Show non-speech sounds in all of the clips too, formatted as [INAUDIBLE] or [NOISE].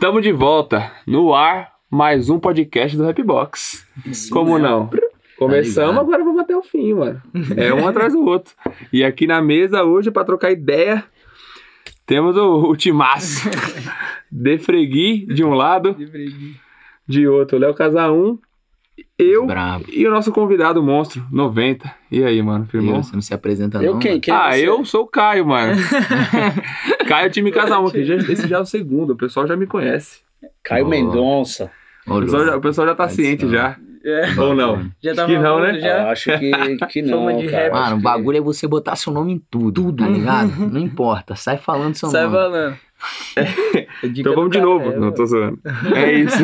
Tamo de volta no ar, mais um podcast do Rapbox. Como não? Começamos, ligado. agora vamos até o fim, mano. É um atrás do outro. E aqui na mesa hoje, pra trocar ideia, temos o, o timaço. [LAUGHS] Defregui de um lado, de outro, Léo Casaum, eu Bravo. e o nosso convidado monstro, 90. E aí, mano, firmou? você não se apresenta Eu não, quem? Quem é ah, você? eu sou o Caio, mano. [LAUGHS] Caio, time Casa 1, que já, esse já é o segundo, o pessoal já me conhece. Caio Boa. Mendonça. O pessoal já, o pessoal já tá Tradição. ciente já. É, Ou não? já Acho tava que não, né? falando, Eu Já. acho que, [LAUGHS] que não, cara. rap. Mano, Acho o que- bagulho é você botar seu nome em tudo, tá ligado? [LAUGHS] Não importa, sai falando seu Sai nome. falando. É Então vamos de cara, novo. é, não, tô zoando. É isso.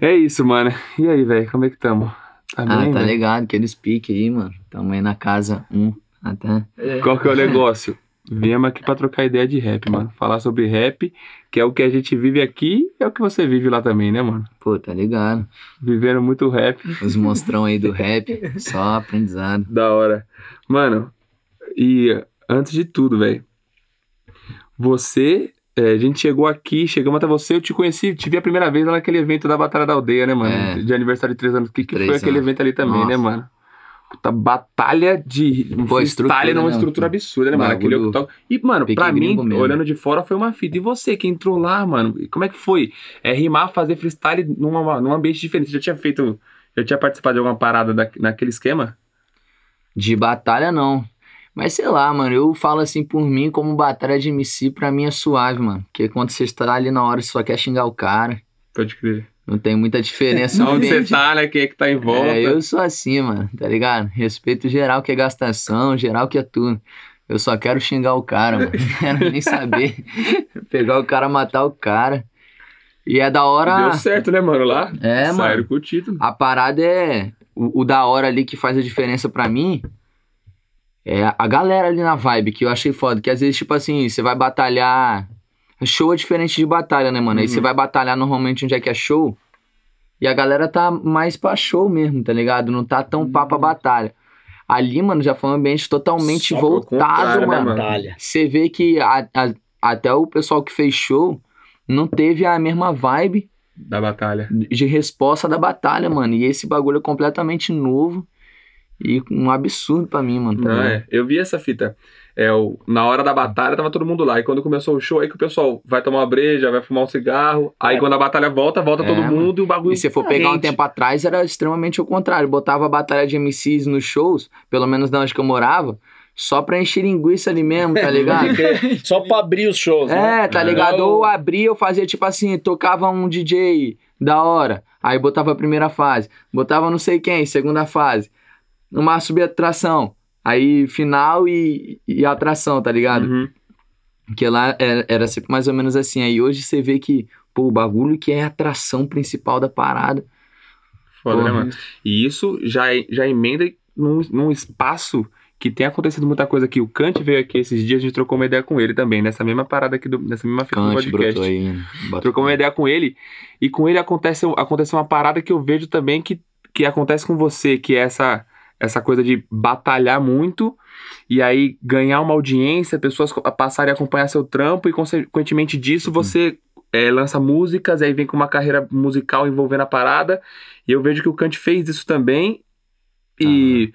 É isso, mano. E aí, velho, como é que tamo? Tá Ah, bem, tá ligado, aqueles piques aí, mano. Tamo aí na casa, um, até. é. Qual que é o [LAUGHS] negócio? Viemos aqui pra trocar ideia de rap, mano. Falar sobre rap, que é o que a gente vive aqui, é o que você vive lá também, né, mano? Pô, tá ligado. Vivendo muito rap. Os monstrão aí do rap, só aprendizado. Da hora. Mano, e antes de tudo, velho. Você. É, a gente chegou aqui, chegamos até você, eu te conheci, te vi a primeira vez lá naquele evento da Batalha da Aldeia, né, mano? É. De aniversário de três anos. O que, que foi Três aquele anos. evento ali também, né, Nossa. mano? Puta, batalha de Pô, freestyle estrutura, numa né, estrutura absurda, né, mano? Aquele octógono. E, mano, pra mim, mesmo. olhando de fora, foi uma fita. E você que entrou lá, mano? Como é que foi? É rimar, fazer freestyle numa, num ambiente diferente. Você já tinha feito. Já tinha participado de alguma parada da, naquele esquema? De batalha, não. Mas sei lá, mano, eu falo assim por mim, como batalha de MC, pra mim é suave, mano. Porque quando você está ali na hora, você só quer xingar o cara. Pode crer. Não tem muita diferença. Onde você tá, né? Quem é que tá em volta. É, eu sou assim, mano, tá ligado? Respeito geral que é gastação, geral que é tudo. Eu só quero xingar o cara, mano. Não [LAUGHS] quero nem saber. Pegar o cara, matar o cara. E é da hora. Deu certo, né, mano? Lá. É, Saíram mano. com o título. A parada é. O, o da hora ali que faz a diferença pra mim é a galera ali na vibe, que eu achei foda. Que às vezes, tipo assim, você vai batalhar. Show é diferente de batalha, né, mano? Aí Uhum. você vai batalhar normalmente onde é que é show. E a galera tá mais pra show mesmo, tá ligado? Não tá tão pá pra batalha. Ali, mano, já foi um ambiente totalmente Só voltado, né, mano. Você vê que a- a- até o pessoal que fez show não teve a mesma vibe Da batalha. de resposta da batalha, mano. E esse bagulho é completamente novo e um absurdo pra mim, mano. tá Não, é. Eu vi essa fita. É, o, na hora da batalha tava todo mundo lá. E quando começou o show, aí que o pessoal vai tomar uma breja, vai fumar um cigarro. Aí É. quando a batalha volta, volta É, todo mano. mundo e o bagulho. E se for pegar um tempo atrás, era extremamente o contrário. Botava a batalha de MCs nos shows, pelo menos da onde que eu morava, só pra encher linguiça ali mesmo, tá [LAUGHS] ligado? [LAUGHS] Só pra abrir os shows, né? É, tá É. ligado? Ou abria, eu fazia tipo assim, tocava um DJ da hora, aí botava a primeira fase, botava não sei quem, segunda fase, uma subatração, aí final e, e atração, tá ligado? Uhum. Que lá era, era sempre mais ou menos assim. Aí hoje você vê que, pô, o bagulho que é a atração principal da parada. Foda, né, mano? E isso já, já emenda num, num espaço que tem acontecido muita coisa aqui. O Kant veio aqui esses dias, a gente trocou uma ideia com ele também, nessa mesma parada aqui, do, nessa mesma fita do Kant podcast. brotou aí. Trocou uma ideia com ele, e com ele acontece, acontece uma parada que eu vejo também que, que acontece com você, que é essa, essa coisa de batalhar muito, e aí ganhar uma audiência, pessoas passarem a acompanhar seu trampo, e consequentemente disso você é, lança músicas, aí vem com uma carreira musical envolvendo a parada, e eu vejo que o Kant fez isso também, e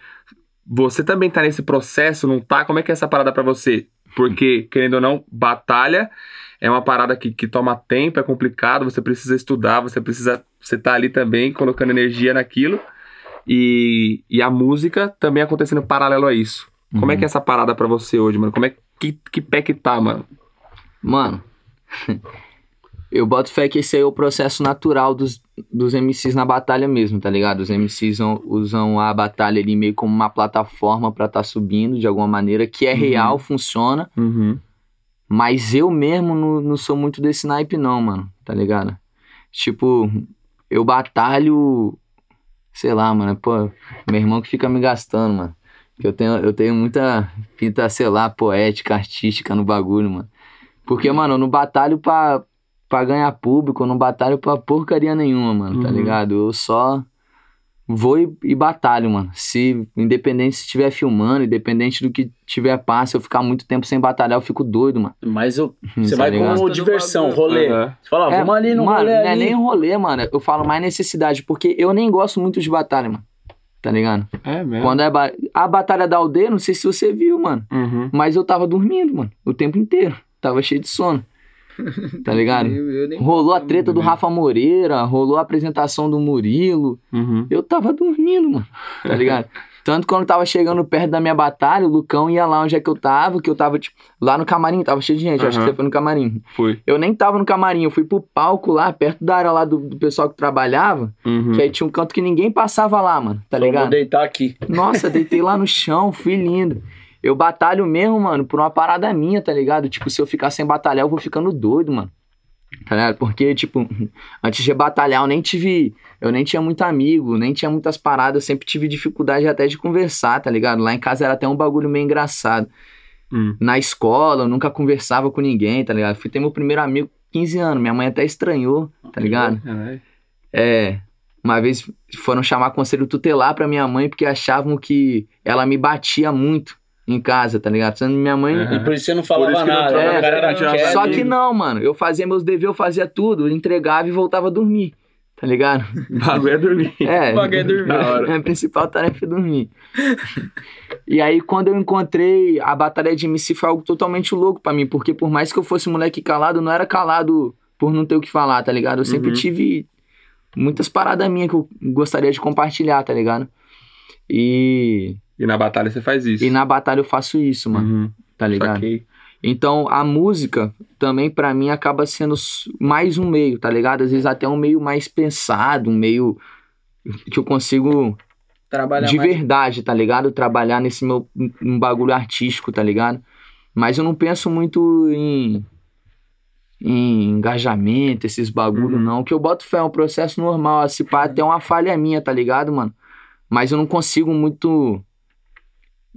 você também tá nesse processo, não tá? Como é que é essa parada pra você? Porque, querendo ou não, batalha é uma parada que, que toma tempo, é complicado, você precisa estudar, você precisa. Você tá ali também colocando energia naquilo. E, e a música também acontecendo paralelo a isso. Como é Uhum. que é essa parada pra você hoje, mano? Como é que, que pé que tá, mano? Mano, [LAUGHS] eu boto fé que esse aí é o processo natural dos, dos MCs na batalha mesmo, tá ligado? Os MCs usam, usam a batalha ali meio como uma plataforma pra tá subindo de alguma maneira, que é Uhum. real, funciona. Uhum. Mas eu mesmo não, não sou muito desse naipe, não, mano, tá ligado? Tipo, eu batalho. Sei lá, mano, pô, meu irmão que fica me gastando, mano. Que eu tenho, eu tenho muita pinta, sei lá, poética, artística no bagulho, mano. Porque, mano, eu não batalho pra, pra ganhar público, eu não batalho pra porcaria nenhuma, mano, tá Uhum. ligado? Eu só vou e, e batalho, mano. Se, independente se estiver filmando, independente do que tiver passe, se eu ficar muito tempo sem batalhar, eu fico doido, mano. Mas eu, você Tá vai ligado? com diversão, rolê. Você fala, ah, vamos ali no mano, rolê não é ali. nem rolê, mano. Eu falo mais necessidade, porque eu nem gosto muito de batalha, mano. Tá ligado? É mesmo. Quando é ba- a batalha da aldeia, não sei se você viu, mano. Uhum. Mas eu tava dormindo, mano, o tempo inteiro. Tava cheio de sono. Tá ligado? Eu, eu Rolou a treta do Rafa Moreira, rolou a apresentação do Murilo. Uhum. Eu tava dormindo, mano. Tá [LAUGHS] ligado? Tanto quando tava chegando perto da minha batalha, o Lucão ia lá onde é que eu tava, que eu tava, tipo, lá no camarim, tava cheio de gente, acho que Aham. você foi no camarim. Fui. Eu nem tava no camarim, eu fui pro palco lá, perto da área lá do, do pessoal que trabalhava, Uhum. que aí tinha um canto que ninguém passava lá, mano, tá Então, Vou ligado? deitar aqui. Nossa, deitei lá no [LAUGHS] chão, fui lindo. Eu batalho mesmo, mano, por uma parada minha, tá ligado? Tipo, se eu ficar sem batalhar, eu vou ficando doido, mano. Tá ligado? Porque, tipo, [LAUGHS] antes de batalhar, eu nem tive. Eu nem tinha muito amigo, nem tinha muitas paradas, eu sempre tive dificuldade até de conversar, tá ligado? Lá em casa era até um bagulho meio engraçado. Hum. Na escola, eu nunca conversava com ninguém, tá ligado? Fui ter meu primeiro amigo com 15 anos, minha mãe até estranhou, tá ligado? É, uma vez foram chamar conselho tutelar pra minha mãe porque achavam que ela me batia muito em casa, tá ligado? Sendo minha mãe. Aham. E por isso você não falava isso que não nada. troca né? o cara era. Só que não, mano. Eu fazia meus deveres, eu fazia tudo, eu entregava e voltava a dormir. Tá ligado? O [LAUGHS] bagulho é dormir. É. O [LAUGHS] bagulho é dormir. Minha principal tarefa é dormir. [LAUGHS] e aí, quando eu encontrei a batalha de MC, foi algo totalmente louco pra mim, porque por mais que eu fosse moleque calado, eu não era calado por não ter o que falar, tá ligado? Eu sempre Uhum. tive muitas paradas minhas que eu gostaria de compartilhar, tá ligado? E, E na batalha você faz isso. e na batalha eu faço isso, mano, Uhum. tá ligado? Saquei. Então, a música também pra mim acaba sendo mais um meio, tá ligado? Às vezes até um meio mais pensado, um meio que eu consigo Trabalhar de mais. verdade, tá ligado? Trabalhar nesse meu um bagulho artístico, tá ligado? Mas eu não penso muito em em engajamento, esses bagulho Uhum. não, que eu boto fé, é um processo normal, se pá, até uma falha minha, tá ligado, mano? Mas eu não consigo muito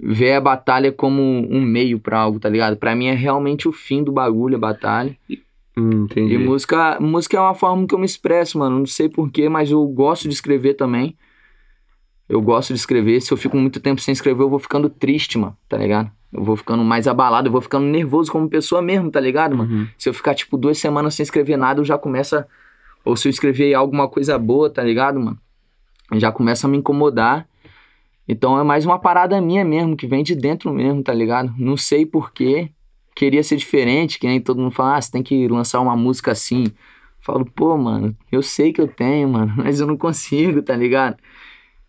ver a batalha como um meio pra algo, tá ligado? Pra mim é realmente o fim do bagulho, a batalha. Hum, entendi. E música, música é uma forma que eu me expresso, mano. Não sei porquê, mas eu gosto de escrever também. Eu gosto de escrever. Se eu fico muito tempo sem escrever, eu vou ficando triste, mano, tá ligado? Eu vou ficando mais abalado, eu vou ficando nervoso como pessoa mesmo, tá ligado, mano? Uhum. Se eu ficar, tipo, duas semanas sem escrever nada, eu já começo a... Ou se eu escrever alguma coisa boa, tá ligado, mano? Já começa a me incomodar. Então é mais uma parada minha mesmo, que vem de dentro mesmo, tá ligado? Não sei porquê. Queria ser diferente, que nem todo mundo fala, ah, você tem que lançar uma música assim. Falo, pô, mano, eu sei que eu tenho, mano, [LAUGHS] mas eu não consigo, tá ligado?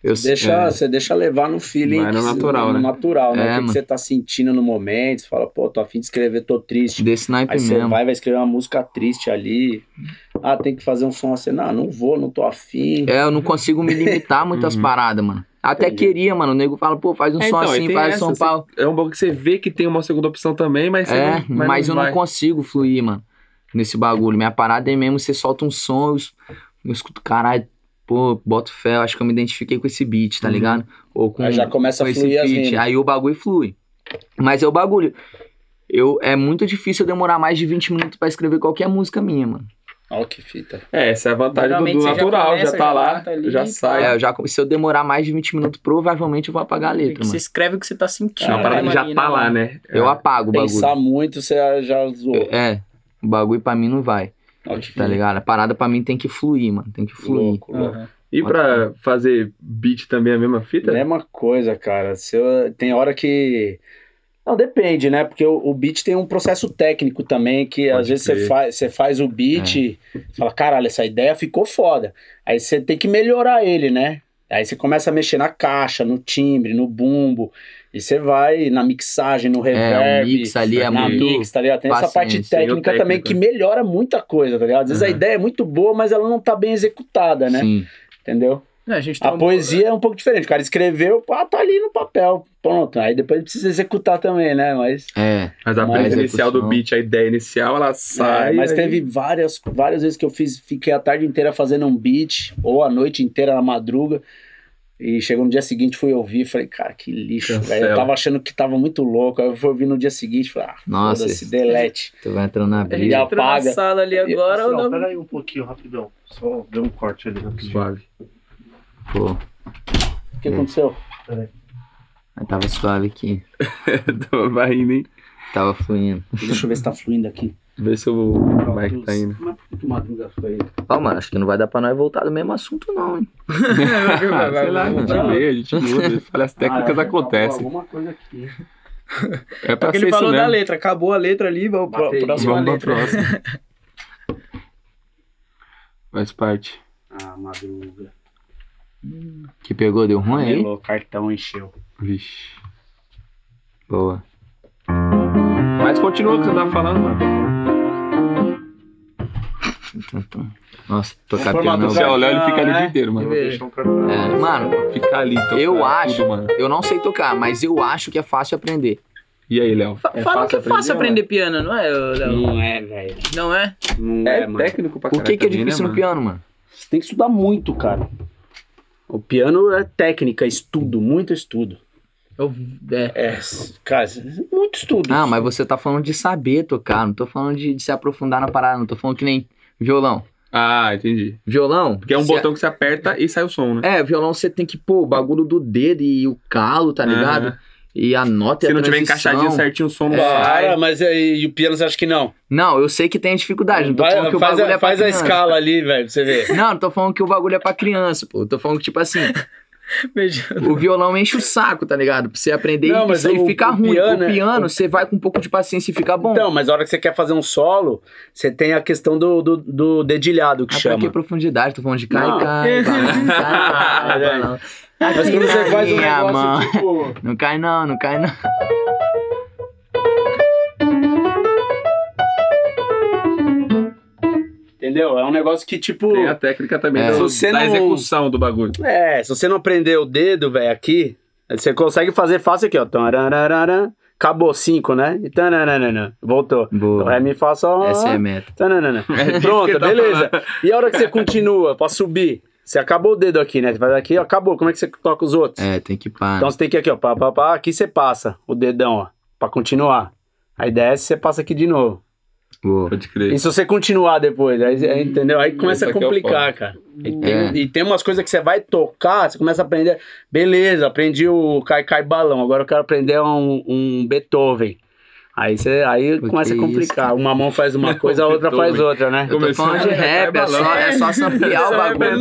Eu, Deixa, é, Você deixa levar no feeling. Que- natural, no né? natural, né? É, o que, que você tá sentindo no momento. Você fala, pô, tô afim de escrever, tô triste. desse naipe Aí você mesmo. vai, vai escrever uma música triste ali. Ah, tem que fazer um som assim. Não, não vou, não tô afim. É, eu não consigo me limitar muitas Uhum. paradas, mano. Até Entendi. queria, mano. O nego fala, pô, faz um É, som então, assim, faz essa, São você- Paulo. É um bagulho que você vê que tem uma segunda opção também, mas É, não, mas, eu não vai. consigo fluir, mano, nesse bagulho. Minha parada é mesmo, você solta um som, eu, eu escuto, caralho, pô, boto fé, eu acho que eu me identifiquei com esse beat, tá Uhum. ligado? Ou com, Aí já começa com a esse fluir rimas. Aí o bagulho flui. Mas é o bagulho. Eu, é muito difícil eu demorar mais de 20 minutos pra escrever qualquer música minha, mano. Olha que fita. É, essa é a vantagem do, do você já natural, já, começa, tá já lá, ali, já sai. É, já, se eu demorar mais de 20 minutos, provavelmente eu vou apagar a letra, Você mano. escreve o que você tá sentindo. É uma parada que né, já tá lá, né? Eu apago o bagulho. Pensar muito, você já zoou. É, o bagulho pra mim não vai, Olha que tá ligado? A parada pra mim tem que fluir, mano. Tem que fluir. louco, louco. Aham. E pra fazer beat também é a mesma fita? Mesma coisa, cara. Se eu- tem hora que. Não, depende, né? Porque o, o beat tem um processo técnico também, que Pode às vezes você faz, você faz o beat, você fala, caralho, essa ideia ficou foda. Aí você tem que melhorar ele, né? Aí você começa a mexer na caixa, no timbre, no bumbo. E você vai na mixagem, no É, reverb. o mix ali é na muito. mix, tá ligado? Tem essa parte técnica também que né? melhora muita coisa, tá ligado? Às vezes a Uhum. ideia é muito boa, mas ela não tá bem executada, né? Sim. Entendeu? É, a gente tem A um- poesia é um pouco diferente. O cara escreveu, pá, tá ali no papel. Pronto. Aí depois ele precisa executar também, né? Mas, É. Mas a Mas inicial do beat, a ideia inicial, ela sai. é, mas aí- teve várias, várias vezes que eu fiz, fiquei a tarde inteira fazendo um beat, ou a noite inteira na madruga. E chegou no dia seguinte, fui ouvir, falei, cara, que lixo, velho. Eu tava achando que tava muito louco. Aí eu fui ouvir no dia seguinte, falei, ah, Nossa, foda-se, delete. Tu vai entrando na A gente Ele entrou na apaga. sala ali agora. Não, ou não? pera aí um pouquinho, rapidão. Só deu um corte ali rapidinho. Suave. Pô, O que aconteceu? mas tava suave aqui. [LAUGHS] Vai indo, hein? Tava fluindo. Deixa eu ver se tá fluindo aqui. Vê se o Mike tá indo. Mas por que o Madruga foi? Mano, acho que não vai dar pra nós voltar do mesmo assunto, não, hein? [LAUGHS] Ah, sei lá, a gente vê, a gente muda. Falhas técnicas Ah, acontecem. Alguma coisa aqui. É pra Porque ser ele isso falou da letra, acabou a letra ali, vamos pra Bateria. próxima Vamos pra próxima. [LAUGHS] Faz parte. Ah, Madruga. Que pegou, deu ruim aí? Melou, cartão encheu. Vixe. Boa. Mas continua o que você tava falando, mano. Nossa, tocar piano. formar Se eu- do olhar, ele fica ali o né? dia inteiro, mano. É, mano, Ficar ali, Eu acho- tudo, mano. eu não sei tocar, mas eu acho que é fácil aprender. E aí, Léo? Fa- Falam que é fácil aprender mano? piano, não é, Léo? Não é, velho. Não é? Não é, É mano. técnico pra Por que, caralho que é também, difícil né, no mano? piano, mano? Você tem que estudar muito, cara. O piano é técnica, estudo, muito estudo. Eu- é. É, cara, muito estudo. Ah, mas você tá falando de saber tocar, não tô falando de, de se aprofundar na parada, não tô falando que nem violão. Ah, entendi. Violão. Porque é um botão que você aperta e sai o som, né? É, violão você tem que pôr o bagulho do dedo e o calo, tá ligado? E a nota e Se a não tiver transição. encaixadinho certinho, o som não Para, sai. mas aí, e o piano você acha que não? Não, eu sei que tem dificuldade, não tô Vai- falando que o faz bagulho a, é pra faz a criança. escala ali, velho, pra você ver. Não, [LAUGHS] não tô falando que o bagulho é pra criança, pô. Eu tô falando que, tipo assim, o violão enche o saco, tá ligado? Pra você aprender Não, e mas isso aí o- fica o ruim. piano o é- piano, você vai com um pouco de paciência e fica bom. Então, mas a hora que você quer fazer um solo, você tem a questão do, do, do dedilhado que Ah, pra chama. que profundidade? Tô falando de cai, Não. cai, balão, cai, É. balão. Mas quando você faz um minha negócio mão. tipo... Não cai não, não cai não. Entendeu? É um negócio que, tipo... Tem a técnica também É. você da não- execução do bagulho. É, se você não aprender o dedo, velho, aqui, você consegue fazer fácil aqui, ó. Acabou cinco, né? E tananana. Voltou. Boa. Ré, mi, fá, sol. Essa é a meta. Tananana. [LAUGHS] É Pronto, tá beleza. E a hora que você continua pra subir? Você acabou o dedo aqui, né? Você faz aqui, ó, acabou. Como é que você toca os outros? É, tem que pá. Então você tem que ir aqui, ó, pá, pá, pá, aqui você passa o dedão, ó, pra continuar. Aí desce, você passa aqui de novo. Boa. Pode crer. E se você continuar depois, aí, aí, entendeu? Aí começa Isso a é complicar, cara. E tem, É. e tem umas coisas que você vai tocar, você começa a aprender. Beleza, aprendi o Cai Cai Balão, agora eu quero aprender um, um Beethoven. Aí, você, aí começa a complicar. Uma mão faz uma [LAUGHS] coisa, a outra faz outra, né? Eu tô Começou falando de rap, é só, é só [LAUGHS] samplear o bagulho.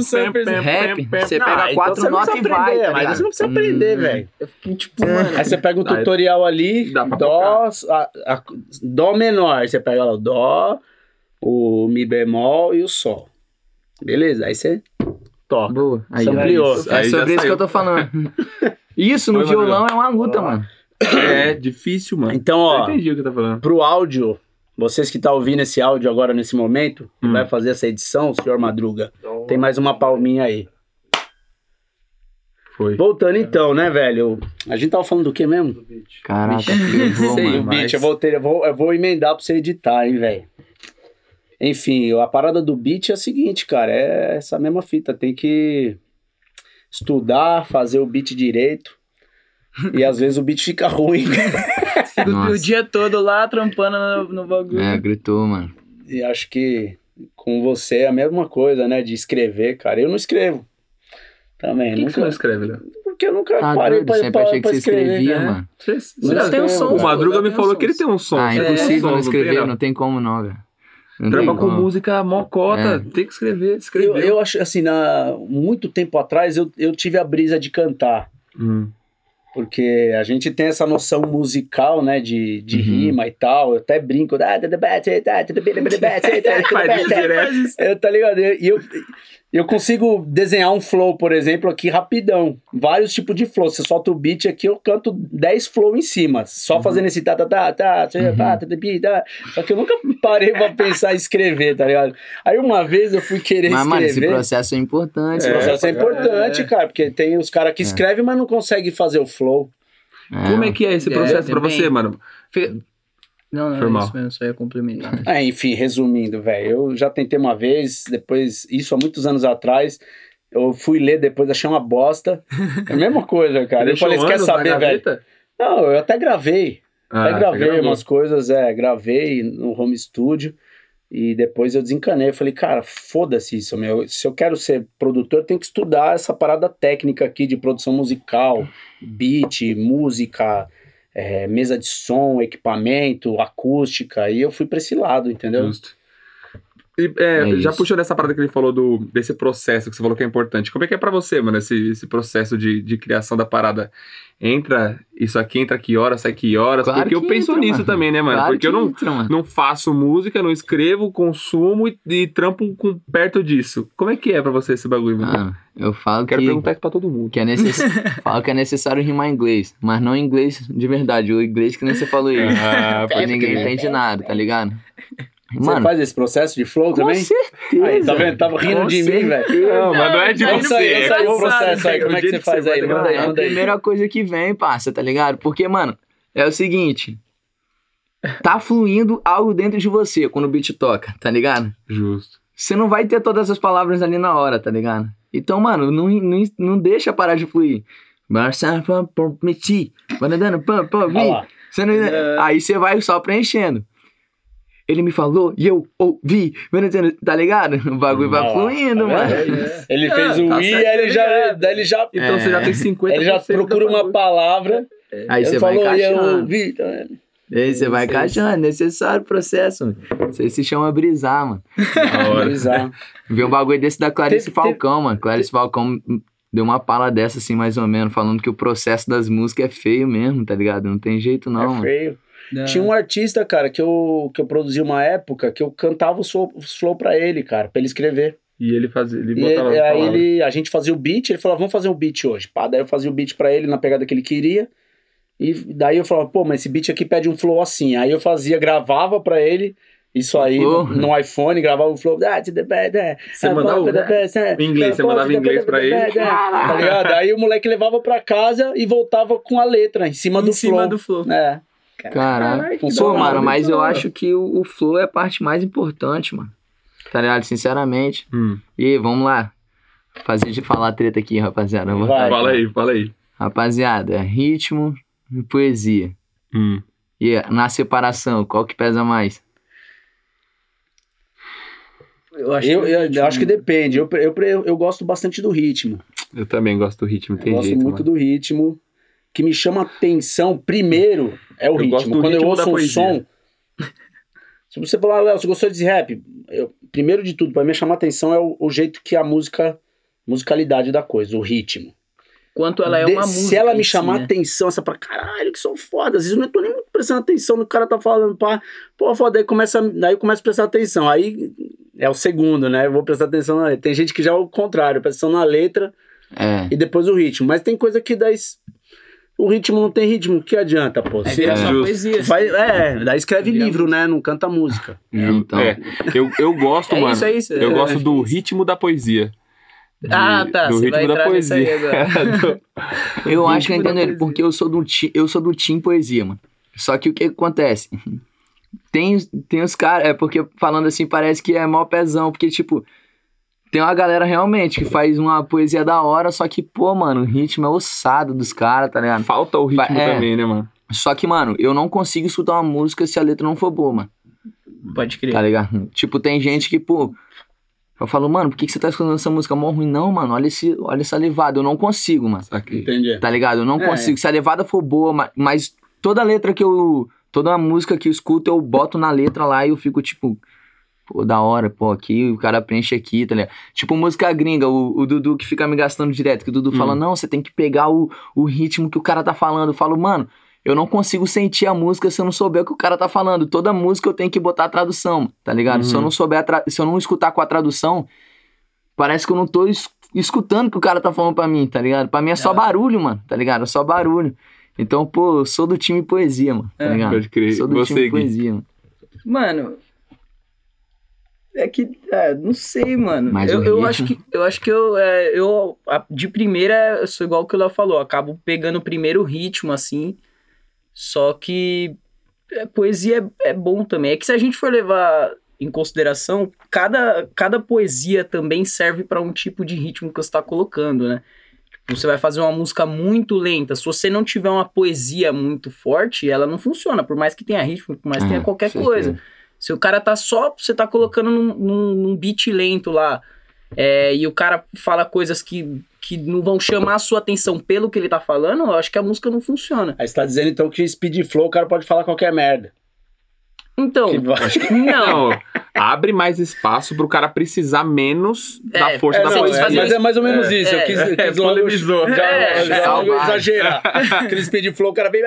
Rap, você pega então quatro notas e vai, tá Mas você não precisa aprender, Hum. velho. Eu fiquei tipo, mano. Aí você pega um Aí- tutorial ali, dó, a- a- dó menor, você pega lá o dó, o mi bemol e o sol. Beleza, aí você toca. Boa. Aí. Ampliou. É já sobre isso que eu tô falando. [LAUGHS] Isso no Foi, violão é uma luta, mano. É difícil, mano. Então, Eu ó, entendi o que tá falando. pro áudio, vocês que estão ouvindo esse áudio agora nesse momento, que Hum. vai fazer essa edição, senhor Madruga, tem mais uma palminha aí. Foi. Voltando então, né, velho? A gente tava falando do que mesmo? Caraca, Vixe. ferrou, Sei, O mas- beat, eu vou, ter, eu, vou, eu vou emendar pra você editar, hein, velho. Enfim, a parada do beat é a seguinte, cara, é essa mesma fita, tem que estudar, fazer o beat direito. E às vezes o beat fica ruim. [LAUGHS] O dia todo lá trampando no, no bagulho. É, gritou, mano. e acho que com você é a mesma coisa, né? De escrever, cara. Eu não escrevo. Também, Por que, que você não nunca. escreve, Léo? Porque eu nunca Tá parei doido, pra, sempre pra, achei que pra você escrever. escrevia, né? mano. Você, Não já tem um som. O Madruga me falou que ele tem um som. Ah, Você impossível som, não tem, escrever, não tem como não, velho. Não Trampa com música mocota. É. Tem que escrever, Eu, escrever. eu acho assim, na, muito tempo atrás eu, eu tive a brisa de cantar. Hum. Porque a gente tem essa noção musical, né? De, de Uhum. rima e tal. Eu até brinco. "Ah, tudo bem, tudo bem, tudo bem, tudo bem, tudo bem, tudo Faz bem, isso tudo bem." direto. Eu, tá ligado? E eu, eu consigo desenhar um flow, por exemplo, aqui rapidão. Vários tipos de flow. Você solta o beat aqui, eu canto 10 flow em cima. Só fazendo esse tá, tá, tá, tá, tá, Uhum. tá, tá, tá, tá. Só que eu nunca parei pra pensar em escrever, tá ligado? Aí uma vez eu fui querer Mas, mano, esse escrever. processo é importante. Esse É, processo é, pra importante, é. cara, porque tem os caras que É. escrevem, mas não conseguem fazer o flow. Como é que é esse É, processo pra também. você, mano? Não, não, Foi é isso mesmo, só ia complementar. É, [LAUGHS] enfim, resumindo, velho, eu já tentei uma vez, depois, isso há muitos anos atrás, eu fui ler depois, achei uma bosta. É a mesma coisa, cara. [LAUGHS] eu falei, você quer saber, velho? Não, eu até gravei. Ah, até gravei umas coisas, é, gravei no home studio. E depois eu desencanei. Eu falei, cara, foda-se isso, meu. Se eu quero ser produtor, eu tenho que estudar essa parada técnica aqui de produção musical, beat, música, é, mesa de som, equipamento, acústica. E eu fui pra esse lado, entendeu? Justo. E, é, É já isso. puxando essa parada que ele falou do, desse processo que você falou que é importante. Como é que é pra você, mano, esse, esse processo de, de criação da parada? Entra, isso aqui entra que horas, sai que horas? Claro porque eu que penso entra, nisso mano. também, né, mano? Claro porque que eu não, entra, mano. não faço música, não escrevo, consumo e, e trampo com, perto disso. Como é que é pra você esse bagulho, mano? Mano, eu falo Quero que, perguntar isso pra todo mundo. que é necess... [LAUGHS] falo que é necessário rimar inglês, mas não inglês de verdade, o inglês que nem você falou aí. Ah, ninguém entende nada, tá ligado? Você Mano, faz esse processo de flow com também? certeza. Aí, tá vendo? Tava rindo Com de mim, certeza. velho. Não, mas não é de Aí você. sai- é sai o processo aí, como é que você faz aí? vai Manda aí, É a manda aí. primeira coisa que vem, parça, tá ligado? Porque, mano, é o seguinte. Tá fluindo algo dentro de você quando o beat toca, tá ligado? Justo. Você não vai ter todas as palavras ali na hora, tá ligado? Então, mano, não, não, não deixa parar de fluir. Barça, pam, pam, pam, pam, vi. Olha lá. Você não- Aí você vai só preenchendo. Ele me falou e eu ouvi, tá ligado? O bagulho vai fluindo, tá mano. vendo? Ele fez o tá I, certo, aí ele já, ligado. daí ele já, Então É. você já tem 50%. ele já procura uma palavra. Aí ele você vai falou, e eu encaixando. ouvi. tá vendo? Aí você vai encaixando, é necessário o processo. mano. Isso aí se chama brisar, mano. Da [LAUGHS] hora. Bizarro. Ver um bagulho desse da Clarice Teve- Falcão, mano. Clarice Falcão deu uma pala dessa, assim, mais ou menos, falando que o processo das músicas é feio mesmo, tá ligado? Não tem jeito não, é mano. feio. Não. Tinha um artista, cara, que eu, que eu produzi uma época que eu cantava os flow, os flow pra ele, cara, pra ele escrever. E ele fazia. Ele E botava as aí ele, a gente fazia o beat, ele falava, vamos fazer um beat hoje. Pá, daí eu fazia o beat pra ele na pegada que ele queria. E daí eu falava, pô, mas esse beat aqui pede um flow assim. Aí eu fazia, gravava pra ele, isso aí, no, no iPhone, gravava o flow. Ah, eh, Você mandava o- em inglês, você mandava em inglês pra ele? Tá ligado? Aí o moleque levava pra casa e voltava com a letra em cima em do cima flow. do flow. É. Caralho. Pô, mano, mas eu acho que o, o flow é a parte mais importante, mano. Tá ligado? Sinceramente. Hum. E vamos lá. Fazer de falar treta aqui, rapaziada. Vai. botar Fala aí, fala aí. Rapaziada, ritmo e poesia. Hum. E na separação, qual que pesa mais? Eu acho Eu, que, eu, eu acho que depende. Eu, eu, eu, eu gosto bastante do ritmo. Eu também gosto do ritmo, tem eu gosto jeito, muito mano. do ritmo. Que me chama atenção primeiro é o Eu ritmo. do Quando ritmo eu ouço um poesia. som. [LAUGHS] Se você falar, Léo, você gostou desse rap? Eu, primeiro de tudo, pra mim chamar atenção é o, o jeito que a música. Musicalidade da coisa, o ritmo. quanto ela é De- uma música. se ela me si, chamar né? atenção, essa pra caralho, que som foda. Às vezes eu não tô nem muito prestando atenção no que o cara tá falando, pá. Pô, foda, aí começa, daí eu começo a prestar atenção. Aí é o segundo, né? Eu vou prestar atenção na letra. Tem gente que já é o contrário, presta atenção na letra É. e depois o ritmo. Mas tem coisa que daí. O ritmo não tem ritmo, que adianta, pô? É Se- vira só poesia. vai, é, daí escreve livro, né? Não canta música. Então. É, eu, eu gosto, [LAUGHS] É mano. isso, é isso. Eu É. gosto do ritmo da poesia. De- Ah, tá, Do você ritmo vai da poesia. agora. [LAUGHS] Eu acho que eu entendo ele, porque eu sou do ti- eu sou do Team Poesia, mano. Só que o que acontece? [LAUGHS] Tem, tem os caras, é porque falando assim parece que é mó pezão, porque tipo, tem uma galera realmente que faz uma poesia da hora, só que, pô, mano, o ritmo é ossado dos caras, tá ligado? Falta o ritmo É. também, né, mano? Só que, mano, eu não consigo escutar uma música se a letra não for boa, mano. Pode crer. Tá ligado? Tipo, tem gente que, pô. Eu falo, mano, por que, que você tá escutando essa música mó ruim? Não, mano, olha, esse, olha essa levada. Eu não consigo, mano. Entendi. Tá ligado? Eu não É. consigo. Se a levada for boa, ma- mas toda letra que eu. Toda música que eu escuto, eu boto na letra lá e eu fico tipo. Pô, da hora, pô, aqui o cara preenche aqui, tá ligado? Tipo música gringa, o, o Dudu que fica me gastando direto, que o Dudu Hum. fala, não, você tem que pegar o, o ritmo que o cara tá falando. Eu falo, mano, eu não consigo sentir a música se eu não souber o que o cara tá falando. Toda música eu tenho que botar a tradução, tá ligado? Se eu Uhum. não souber, a tra- se eu não escutar com a tradução, parece que eu não tô es- escutando o que o cara tá falando pra mim, tá ligado? Pra mim é só É. barulho, mano, tá ligado? É só barulho. Então, pô, eu sou do time poesia, mano, tá É. ligado? Pode crer. Sou do time poesia, mano. Mano. É que. É, não sei, mano. Eu, eu acho que eu acho que eu, é, eu a- de primeira eu sou igual que o Léo falou, acabo pegando primeiro o ritmo assim. Só que é, poesia é, é bom também. É que se a gente for levar em consideração, cada, cada poesia também serve para um tipo de ritmo que você está colocando, né? Tipo, você vai fazer uma música muito lenta. Se você não tiver uma poesia muito forte, ela não funciona, por mais que tenha ritmo, por mais que tenha Ah, qualquer certeza. coisa. Se o cara tá só, você tá colocando num, num, num beat lento lá, é, e o cara fala coisas que, que não vão chamar a sua atenção pelo que ele tá falando, eu acho que a música não funciona. Aí você tá dizendo então que speed flow o cara pode falar qualquer merda. Então, que não. Abre mais espaço pro cara precisar menos é, da força é, da não, polícia. É, mas é mais ou menos isso. É, é, eu quis, é, quis logo. Já, é, já, já exagerar. Aquele speed flow, o cara vem...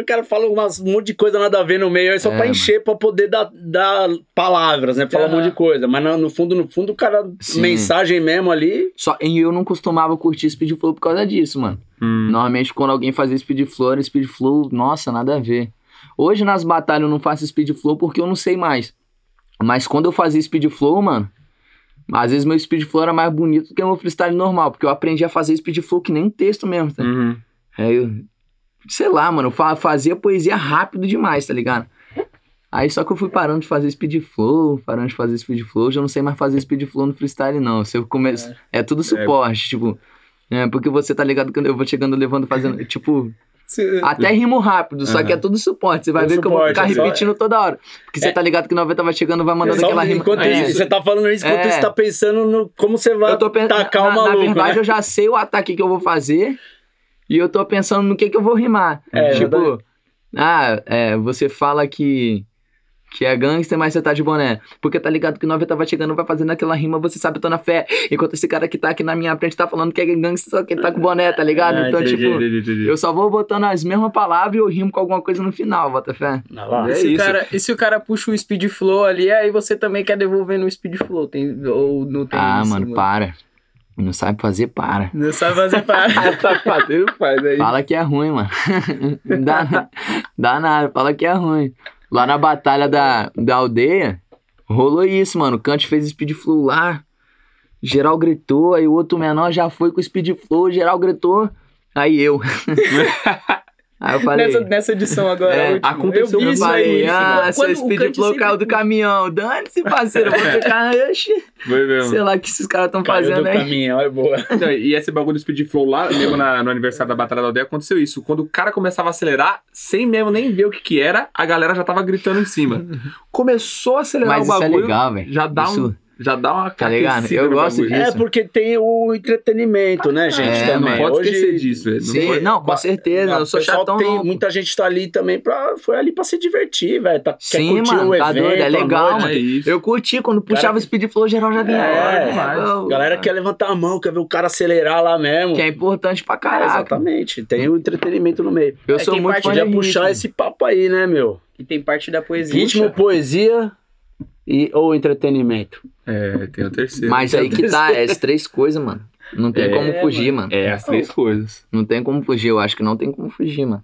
O cara fala um monte de coisa nada a ver no meio. É só é, pra encher, mano. pra poder dar, dar palavras, né? Falar um monte de coisa. Mas no, no fundo, no fundo, o cara... Sim. Mensagem mesmo ali... Só, e eu não costumava curtir speed flow por causa disso, mano. Hum. Normalmente, quando alguém fazia speed flow, era speed flow... Nossa, nada a ver. Hoje nas batalhas eu não faço Speed Flow porque eu não sei mais. Mas quando eu fazia Speed Flow, mano, às vezes meu Speed Flow era mais bonito do que o meu freestyle normal, porque eu aprendi a fazer Speed Flow que nem texto mesmo, tá? Uhum. Aí eu, sei lá, mano, fazia poesia rápido demais, tá ligado? Aí só que eu fui parando de fazer speed flow, parando de fazer speed flow, já não sei mais fazer speed flow no freestyle não. Se eu começo, é, tudo suporte, tipo, é, porque você tá ligado que eu vou chegando levando fazendo, [LAUGHS] tipo, até rimo rápido, só que é tudo suporte. Você vai Tudo ver que eu vou ficar é só- repetindo toda hora. Porque você É. tá ligado que 90 vai chegando, vai mandando Só aquela rima. enquanto É. isso, você tá falando isso, enquanto É. você tá pensando no como você vai pensando. tacar na, o maluco, na verdade, né? eu já sei o ataque que eu vou fazer e eu tô pensando no que que eu vou rimar. É, tipo, ah, é, você fala que que é gangster, mas você tá de boné. Porque tá ligado que 90 vai chegando, vai fazendo aquela rima, você sabe, eu tô na fé. Enquanto esse cara que tá aqui na minha frente tá falando que é gangster, só que ele tá com boné, tá ligado? Ah, então, entendi, tipo, Entendi, entendi. eu só vou botando as mesmas palavras e eu rimo com alguma coisa no final, bota fé. Não, lá. É e, se o isso. cara, e se o cara puxa o speed flow ali, aí você também quer devolver no speed flow, tem, ou não tem ah, isso, mano, para. Não sabe fazer, para. Não sabe fazer para. [LAUGHS] tá fazendo, faz aí. Fala que é ruim, mano. [LAUGHS] dá, dá nada, fala que é ruim. Lá na batalha da, da aldeia, rolou isso, mano. O Kant fez speed flow lá. Geral gritou, aí o outro menor já foi com speed flow, geral gritou. Aí eu. [LAUGHS] aí eu falei. nessa, nessa edição agora, É, aconteceu eu vi isso falei, aí. ah, seu speed flow sempre caiu do caminhão. Dane-se, parceiro. Vou [LAUGHS] ficar. Oxi, Foi mesmo. sei lá o que esses caras estão fazendo do aí. caminhão, é boa. [LAUGHS] Não, e esse bagulho do speed flow lá, mesmo na- no aniversário da Batalha da Aldeia, aconteceu isso. Quando o cara começava a acelerar, sem mesmo nem ver o que que era, a galera já tava gritando em cima. [LAUGHS] Começou a acelerar Mas o isso é bagulho, legal, velho. já dá Isso- um... Já dá uma Tá ligado? Eu gosto bagulho. disso. É, porque tem o entretenimento, né, gente? É, também. mano. Pode Hoje- esquecer disso, velho. Não Sim, pode- não, com certeza. Não, eu sou chatão tem. Muita gente tá ali também pra. Foi ali pra se divertir, velho. Tá, quer Sim, curtir mano, o tá evento. doido, é legal, mano. É. Eu curti, quando puxava o speed flow, geral já vinha. É, demais. eu- Galera quer levantar a mão, quer ver o cara acelerar lá mesmo. Que é importante pra É, caraca. exatamente. Tem o entretenimento no meio. Eu É, sou muito fã de puxar esse papo aí, né, meu? E tem parte da poesia. Ritmo, poesia e, ou entretenimento. É, tem o terceiro. Mas aí que tá, é as três coisas, mano. Não tem É, como fugir, mano. É, as três coisas. Não tem como fugir, eu acho que não tem como fugir, mano.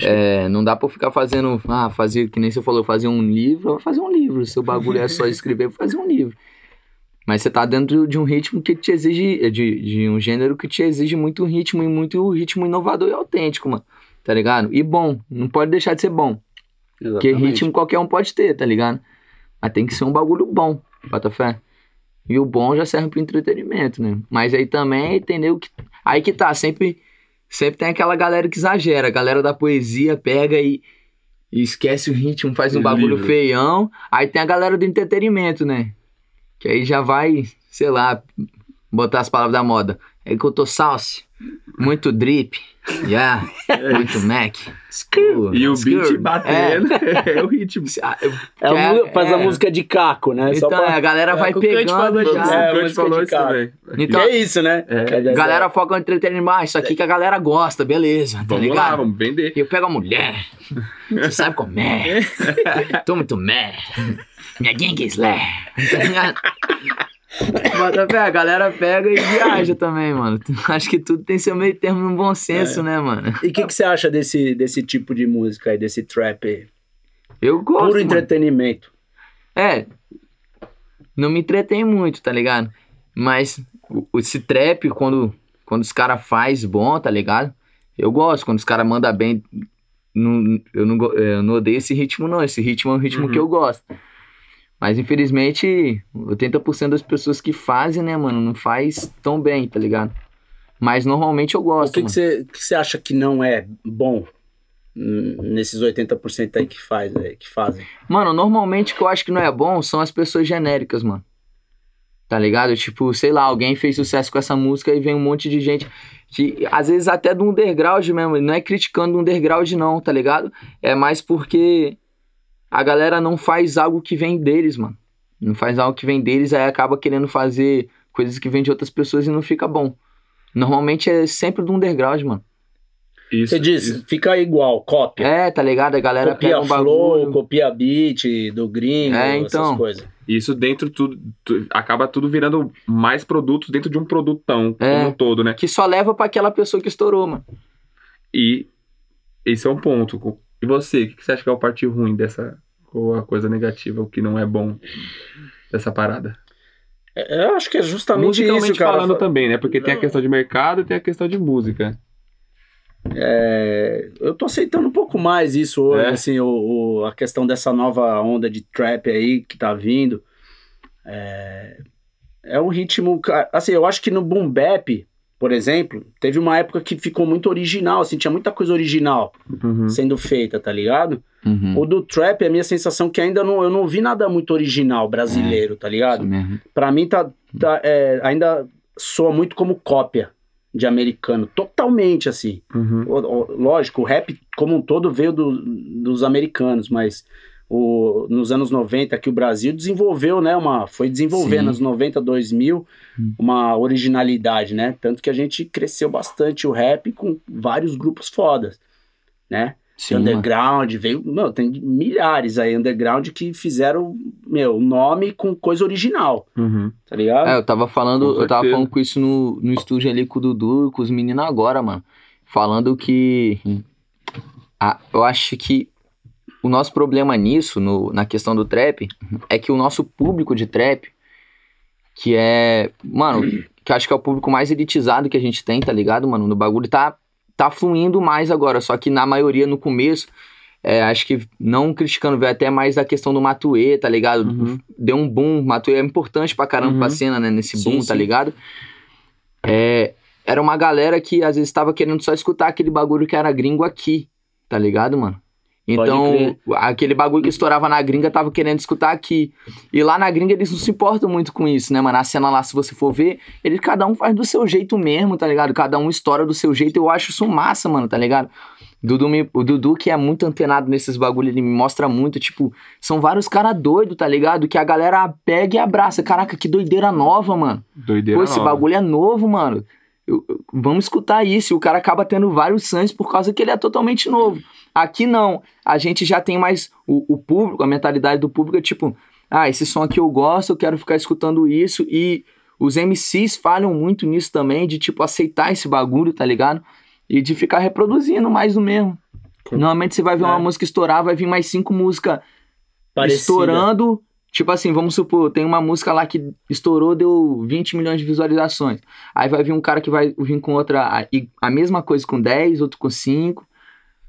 É, não dá pra ficar fazendo, ah, fazer, que nem você falou, fazer um livro, fazer um livro. Seu bagulho é só escrever, fazer um livro. Mas você tá dentro de um ritmo que te exige, de, de um gênero que te exige muito ritmo e muito ritmo inovador e autêntico, mano. Tá ligado? E bom, não pode deixar de ser bom. Porque Exatamente. ritmo qualquer um pode ter, tá ligado? Mas tem que ser um bagulho bom, bota fé. E o bom já serve pro entretenimento, né? Mas aí também, entendeu? Que, aí que tá, sempre, sempre tem aquela galera que exagera. A galera da poesia pega e, e esquece o ritmo, faz um bagulho livro. feião. Aí tem a galera do entretenimento, né? Que aí já vai, sei lá, botar as palavras da moda. É que eu tô salse, muito drip, yeah, muito Mac. Screw, E o screw. beat batendo [LAUGHS] é, o ritmo. É a É, faz a é. música de caco, né? Só Então, pra- a galera É, vai pegando falou já. É, falou isso também. Então, é isso, né? É. Galera foca no entretenimento. Ah, isso aqui que a galera gosta, beleza, tá Vamos lá, ligado? vamos vender. E eu pego a mulher, você [LAUGHS] sabe como é. [LAUGHS] Tô muito mad. Minha gang is lá. Ligado? Bota fé, a galera pega e viaja também, mano. Acho que tudo tem seu meio termo no bom senso, É. né, mano? E o que, que você acha desse, desse tipo de música aí, desse trap aí? Eu gosto. Puro mano. entretenimento. É. Não me entretém muito, tá ligado? Mas o- esse trap, quando, quando os caras faz bom, tá ligado? Eu gosto. Quando os caras mandam bem. Não, eu, não, eu não odeio esse ritmo, não. Esse ritmo é um ritmo Uhum. que eu gosto. Mas infelizmente, 80% das pessoas que fazem, né, mano, não faz tão bem, tá ligado? Mas normalmente eu O gosto. que, que, você, que você acha que não é bom? nesses 80% aí que, faz, aí que fazem? Mano, normalmente o que eu acho que não é bom são as pessoas genéricas, mano. Tá ligado? Tipo, sei lá, alguém fez sucesso com essa música e vem um monte de gente que, às vezes, até do underground mesmo. Não é criticando o underground, não, tá ligado? É mais porque a galera não faz algo que vem deles, mano. Não faz algo que vem deles, aí acaba querendo fazer coisas que vêm de outras pessoas e não fica bom. Normalmente é sempre do underground, mano. Isso, Você diz, isso. fica igual, cópia. É, tá ligado? A galera copia pega um flow, bagulho. copia beat do gringo, É, então. essas coisas. Isso dentro tudo. tu- acaba tudo virando mais produtos dentro de um produtão É. como um todo, né? Que só leva pra aquela pessoa que estourou, mano. E esse é um ponto. E você, o que você acha que é o parte ruim dessa. Ou a coisa negativa, o que não é bom dessa parada? É, Eu acho que é justamente isso, cara. falando também, né? Porque tem a questão de mercado e tem a questão de música. É, eu tô aceitando um pouco mais isso hoje, É? assim, o, o- a questão dessa nova onda de trap aí que tá vindo. É, é um ritmo, assim, eu acho que no boom bap, por exemplo, teve uma época que ficou muito original, assim, tinha muita coisa original Uhum. sendo feita, tá ligado? Uhum. O do trap, a minha sensação é que ainda não, eu não vi nada muito original brasileiro, tá ligado? Pra mim tá, tá, é, ainda soa muito como cópia de americano, totalmente assim. Uhum. O- o- Lógico, o rap como um todo veio do- dos americanos, mas o, nos anos 90 aqui o Brasil desenvolveu, né, uma, foi desenvolvendo Sim. nos 90, 2000, Hum. uma originalidade, né? Tanto que a gente cresceu bastante o rap com vários grupos fodas, né? Sim, mano. underground, veio, meu, tem milhares aí underground que fizeram, meu, nome com coisa original, Uhum. tá ligado? É, eu tava falando, Com eu tava falando com isso no, no estúdio ali com o Dudu, com os meninos agora, mano. Falando que a- eu acho que o nosso problema nisso, no, na questão do trap, é que o nosso público de trap, que é, mano, que acho que é o público mais elitizado que a gente tem, tá ligado, mano? No bagulho tá, tá fluindo mais agora, só que na maioria no começo, é, acho que não criticando, veio até mais a questão do Matuê, tá ligado? Uhum. Deu um boom, Matuê é importante pra caramba Uhum. pra cena, né? Nesse Sim, boom, tá sim. ligado? É, era uma galera que às vezes tava querendo só escutar aquele bagulho que era gringo aqui, tá ligado, mano? Então, aquele bagulho que estourava na gringa tava querendo escutar aqui. E lá na gringa eles não se importam muito com isso, né, mano? A cena lá, se você for ver, ele cada um faz do seu jeito mesmo, tá ligado? Cada um estoura do seu jeito. Eu acho isso massa, mano, tá ligado? Dudu me- o Dudu, que é muito antenado nesses bagulho, ele me mostra muito, tipo, são vários caras doidos, tá ligado? Que a galera pega e abraça. Caraca, que doideira nova, mano. Doideira. Pô, esse nova. bagulho é novo, mano. Vamos escutar isso. E o cara acaba tendo vários sangues por causa que ele é totalmente novo. Aqui não. A gente já tem mais o, o público, a mentalidade do público é tipo, ah, esse som aqui eu gosto, eu quero ficar escutando isso. E os MCs falham muito nisso também, de tipo, aceitar esse bagulho, tá ligado? E de ficar reproduzindo mais do mesmo. Normalmente você vai ver É. uma música estourar, vai vir mais cinco músicas estourando. Tipo assim, vamos supor, tem uma música lá que estourou, deu 20 milhões de visualizações. Aí vai vir um cara que vai vir com outra, a, e- a mesma coisa com 10, outro com 5,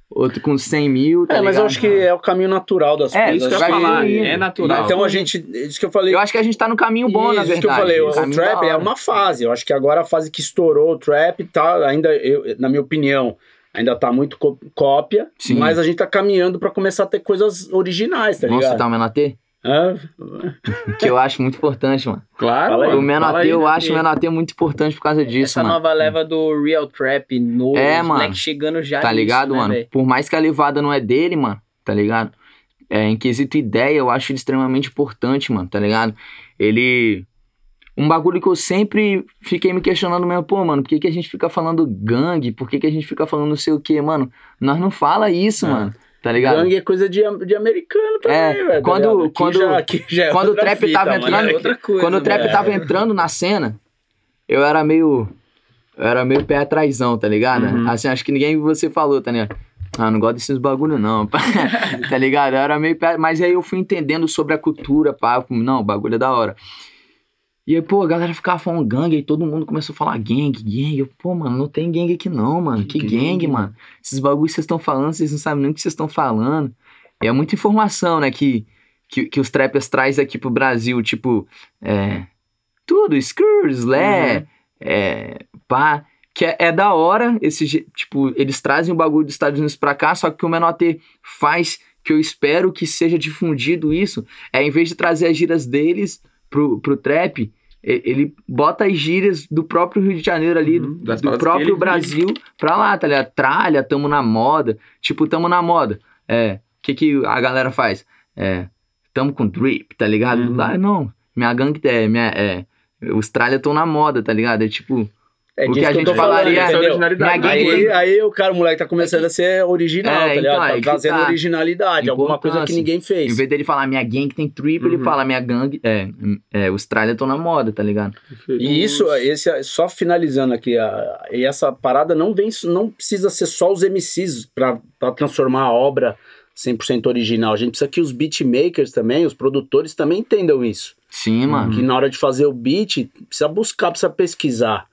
outro com 100 mil, tá É, mas eu ligado? acho que é o caminho natural das É, coisas. Isso que eu falar, é natural. Então a gente, isso que eu falei, Eu acho que a gente tá no caminho bom, na Isso, verdade. isso que eu falei, o, o trap é uma fase. Eu acho que agora a fase que estourou o trap tá ainda, eu, na minha opinião, ainda tá muito có- cópia, Sim. mas a gente tá caminhando pra começar a ter coisas originais, tá Vamos ligado? citar o Menatê? Hã? Que eu acho muito importante, mano. Claro. Fala aí. mano. O aí, eu né? acho o Menatê muito importante por causa disso, Essa mano. nova leva do Real Trap novo, É, mano. chegando já Tá nisso, ligado, né, mano? Por mais que a levada não é dele, mano, tá ligado? É, em quesito ideia, eu acho ele extremamente importante, mano, tá ligado? Ele. Um bagulho que eu sempre fiquei me questionando mesmo, pô, mano, por que, que a gente fica falando gangue? Por que, que a gente fica falando não sei o quê, mano? Nós não fala isso, É. mano, tá ligado? Gangue é coisa de, de americano também, É, velho. tá quando-? Aqui quando- já, já é quando o trap fita, tava entrando- É coisa, Quando o trap velho. tava entrando na cena, eu era meio. Eu era meio pé atrásão, tá ligado? Uhum. Assim, acho que ninguém você falou, tá ligado? Ah, não gosto desses bagulho, não. [LAUGHS] tá ligado? Eu era meio pé. Mas aí eu fui entendendo sobre a cultura, pá. Não, o bagulho é da hora. E aí, pô, a galera ficava falando gangue, aí todo mundo começou a falar gangue, gangue. Eu, pô, mano, não tem gangue aqui não, mano. Que Gangue, gangue, mano? Esses bagulhos que vocês estão falando, vocês não sabem nem o que vocês estão falando. E é muita informação, né, que, que, que os trappers traz aqui pro Brasil, tipo, é, tudo, Skrr, Slé, Uhum. é, pá. que é, é da hora, esse, tipo, eles trazem o bagulho dos Estados Unidos pra cá, só que o Menor T faz, que eu espero que seja difundido isso, é em vez de trazer as gírias deles pro, pro trap, ele bota as gírias do próprio Rio de Janeiro ali, Uhum, do, do próprio ele Brasil pra lá, tá ligado? Tralha, tamo na moda, tipo, tamo na moda. É, o que que a galera faz? É, tamo com drip, tá ligado? Uhum. Ah, não, minha gangue é, minha, é, os tralha tão na moda, tá ligado? É tipo, É O que a gente falando, falaria- Essa é a entendeu? originalidade. Aí, aí o cara, o moleque tá começando a ser original, É, tá ligado? então, tá que trazendo tá. originalidade, alguma coisa que ninguém Em fez. vez dele falar minha gangue tem trip, ele Uhum. fala minha gangue. É, é os tralha tão na moda, tá ligado? E isso, esse, só finalizando aqui, a, e essa parada não vem, não precisa ser só os MCs pra, pra transformar a obra 100% original. A gente precisa que os beatmakers também, os produtores também entendam isso. Sim, mano. Que na hora de fazer o beat, precisa buscar, precisa pesquisar,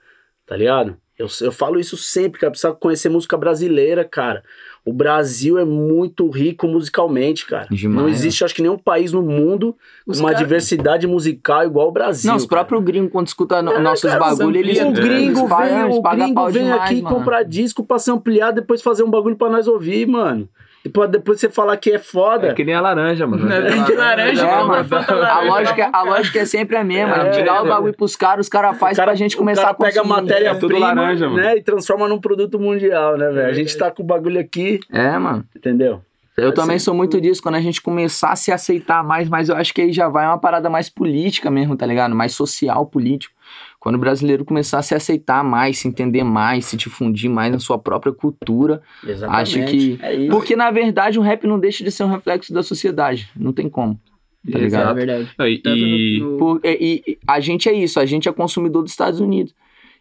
tá ligado? Eu, eu falo isso sempre, cara, precisa conhecer música brasileira, cara. O Brasil é muito rico musicalmente, cara. Demais, não existe, acho que, nenhum país no mundo com uma cara- diversidade musical igual o Brasil. Não, os próprios gringos, quando escutam no- É, nossos cara, bagulho, eles. o gringo vem, o gringo vem demais, aqui mano. comprar disco pra se ampliar, depois fazer um bagulho pra nós ouvir, mano. E pra depois você falar que é foda. É que nem a laranja, mano. Não, vende laranja, É, compra mano. A laranja. lógica, a lógica é sempre a mesma. a gente É, dá o é. bagulho pros caras, os caras fazem pra gente começar o cara a consumir. pega a É tudo matéria-prima laranja, mano. né, e transforma num produto mundial, né, velho? A gente tá com o bagulho aqui, É, mano. entendeu? Eu também sou muito disso, quando a gente começar a se aceitar mais, mas eu acho que aí já vai uma parada mais política mesmo, tá ligado? Mais social, político. Quando o brasileiro começar a se aceitar mais, se entender mais, se difundir mais na sua própria cultura. Exatamente. Acho que- É isso. Porque, na verdade, o rap não deixa de ser um reflexo da sociedade. Não tem como. Tá É ligado? verdade. Não, e- e- no- no- Por- e, e a gente é isso, a gente é consumidor dos Estados Unidos.